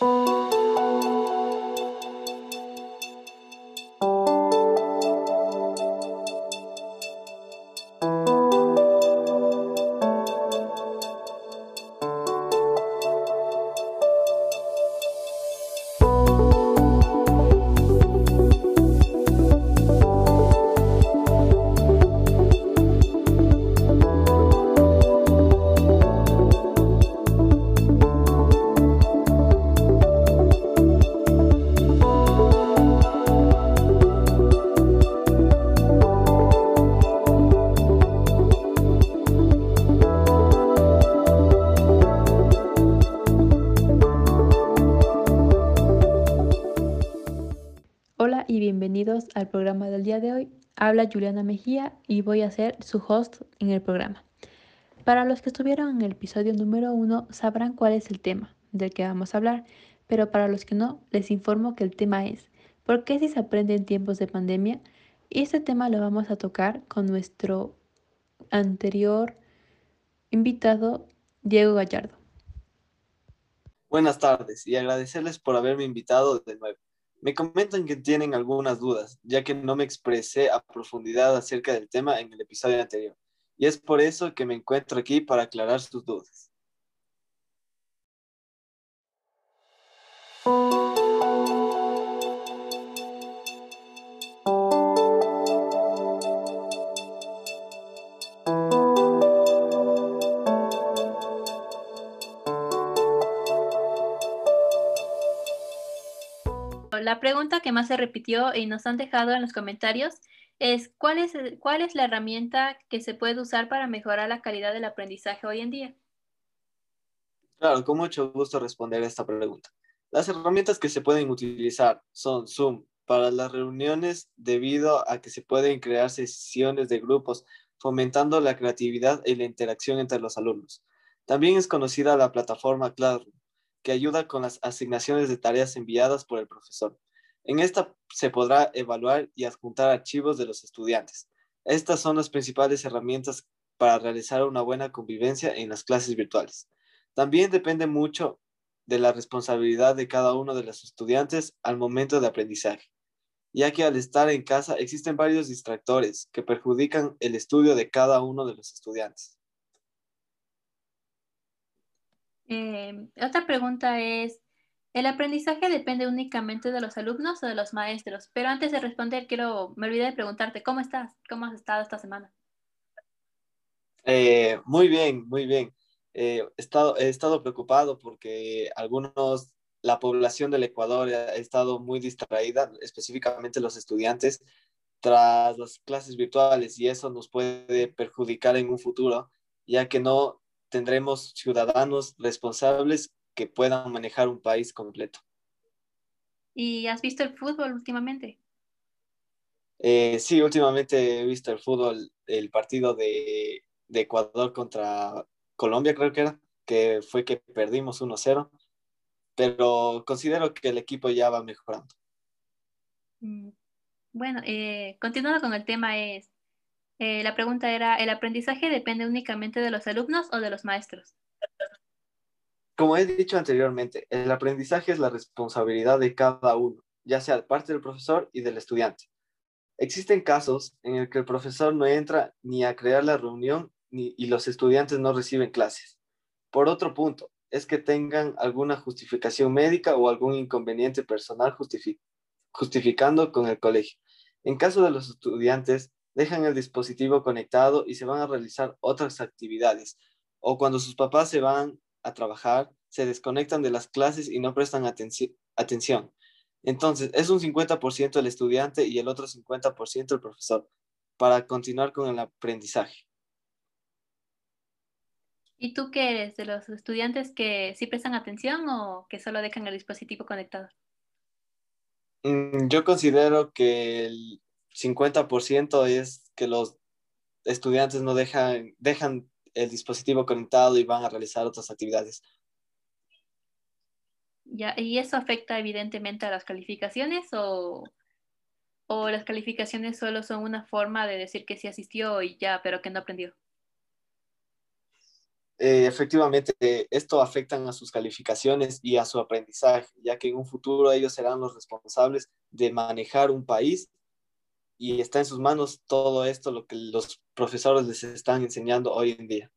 Música bienvenidos al programa del día de hoy. Habla Juliana Mejía y voy a ser su host en el programa. Para los que estuvieron en el episodio número uno sabrán cuál es el tema del que vamos a hablar, pero para los que no, les informo que el tema es ¿por qué si se aprende en tiempos de pandemia? Y este tema lo vamos a tocar con nuestro anterior invitado, Diego Gallardo. Buenas tardes y agradecerles por haberme invitado de nuevo. Me comentan que tienen algunas dudas, ya que no me expresé a profundidad acerca del tema en el episodio anterior, y es por eso que me encuentro aquí para aclarar sus dudas. La pregunta que más se repitió y nos han dejado en los comentarios es ¿cuál es, cuál es la herramienta que se puede usar para mejorar la calidad del aprendizaje hoy en día? Claro, con mucho gusto responder a esta pregunta. Las herramientas que se pueden utilizar son Zoom para las reuniones debido a que se pueden crear sesiones de grupos fomentando la creatividad y la interacción entre los alumnos. También es conocida la plataforma Classroom que ayuda con las asignaciones de tareas enviadas por el profesor. En esta se podrá evaluar y adjuntar archivos de los estudiantes. Estas son las principales herramientas para realizar una buena convivencia en las clases virtuales. También depende mucho de la responsabilidad de cada uno de los estudiantes al momento de aprendizaje, ya que al estar en casa existen varios distractores que perjudican el estudio de cada uno de los estudiantes. Eh, otra pregunta es, ¿el aprendizaje depende únicamente de los alumnos o de los maestros? Pero antes de responder, quiero, me olvidé de preguntarte, ¿cómo estás? ¿Cómo has estado esta semana? Eh, muy bien, muy bien. Eh, he, estado, he estado preocupado porque algunos, la población del Ecuador ha estado muy distraída, específicamente los estudiantes, tras las clases virtuales y eso nos puede perjudicar en un futuro, ya que no tendremos ciudadanos responsables que puedan manejar un país completo. ¿Y has visto el fútbol últimamente? Eh, sí, últimamente he visto el fútbol, el partido de, Ecuador contra Colombia, creo que era, que fue que perdimos 1-0, pero considero que el equipo ya va mejorando. Mm, bueno, eh, continuando con el tema, es eh, la pregunta era, ¿el aprendizaje depende únicamente de los alumnos o de los maestros? Como he dicho anteriormente, el aprendizaje es la responsabilidad de cada uno, ya sea de parte del profesor y del estudiante. Existen casos en el que el profesor no entra ni a crear la reunión ni, y los estudiantes no reciben clases. Por otro punto, es que tengan alguna justificación médica o algún inconveniente personal justificando con el colegio. En caso de los estudiantes, dejan el dispositivo conectado y se van a realizar otras actividades. O cuando sus papás se van a trabajar, se desconectan de las clases y no prestan atención. Entonces, es un 50% el estudiante y el otro 50% el profesor para continuar con el aprendizaje. ¿Y tú qué eres? ¿De los estudiantes que sí prestan atención o que solo dejan el dispositivo conectado? Mm, yo considero que el 50% es que los estudiantes no dejan, dejan el dispositivo conectado y van a realizar otras actividades. Ya, ¿Y eso afecta evidentemente a las calificaciones o, o las calificaciones solo son una forma de decir que sí asistió y ya, pero que no aprendió? eh, efectivamente esto afecta a sus calificaciones y a su aprendizaje, ya que en un futuro ellos serán los responsables de manejar un país y está en sus manos todo esto, lo que los profesores les están enseñando hoy en día.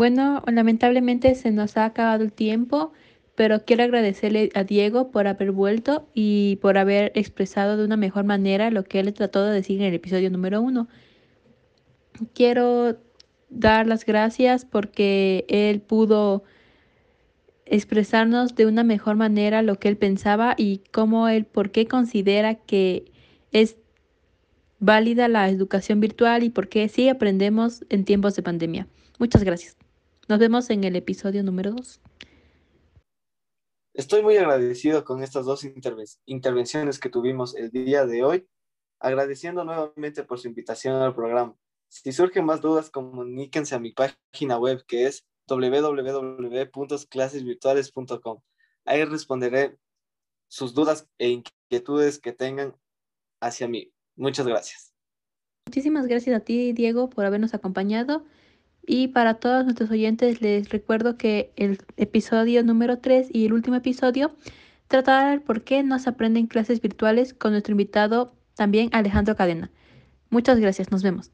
Bueno, lamentablemente se nos ha acabado el tiempo, pero quiero agradecerle a Diego por haber vuelto y por haber expresado de una mejor manera lo que él trató de decir en el episodio número uno. Quiero dar las gracias porque él pudo expresarnos de una mejor manera lo que él pensaba y cómo él, por qué considera que es válida la educación virtual y por qué sí aprendemos en tiempos de pandemia. Muchas gracias. Nos vemos en el episodio número 2. Estoy muy agradecido con estas dos intervenciones que tuvimos el día de hoy, agradeciendo nuevamente por su invitación al programa. Si surgen más dudas, comuníquense a mi página web que es www.clasesvirtuales.com. Ahí responderé sus dudas e inquietudes que tengan hacia mí. Muchas gracias. Muchísimas gracias a ti, Diego, por habernos acompañado. Y para todos nuestros oyentes les recuerdo que el episodio número 3 y el último episodio tratará el por qué no se aprenden clases virtuales con nuestro invitado también Alejandro Cadena. Muchas gracias, nos vemos.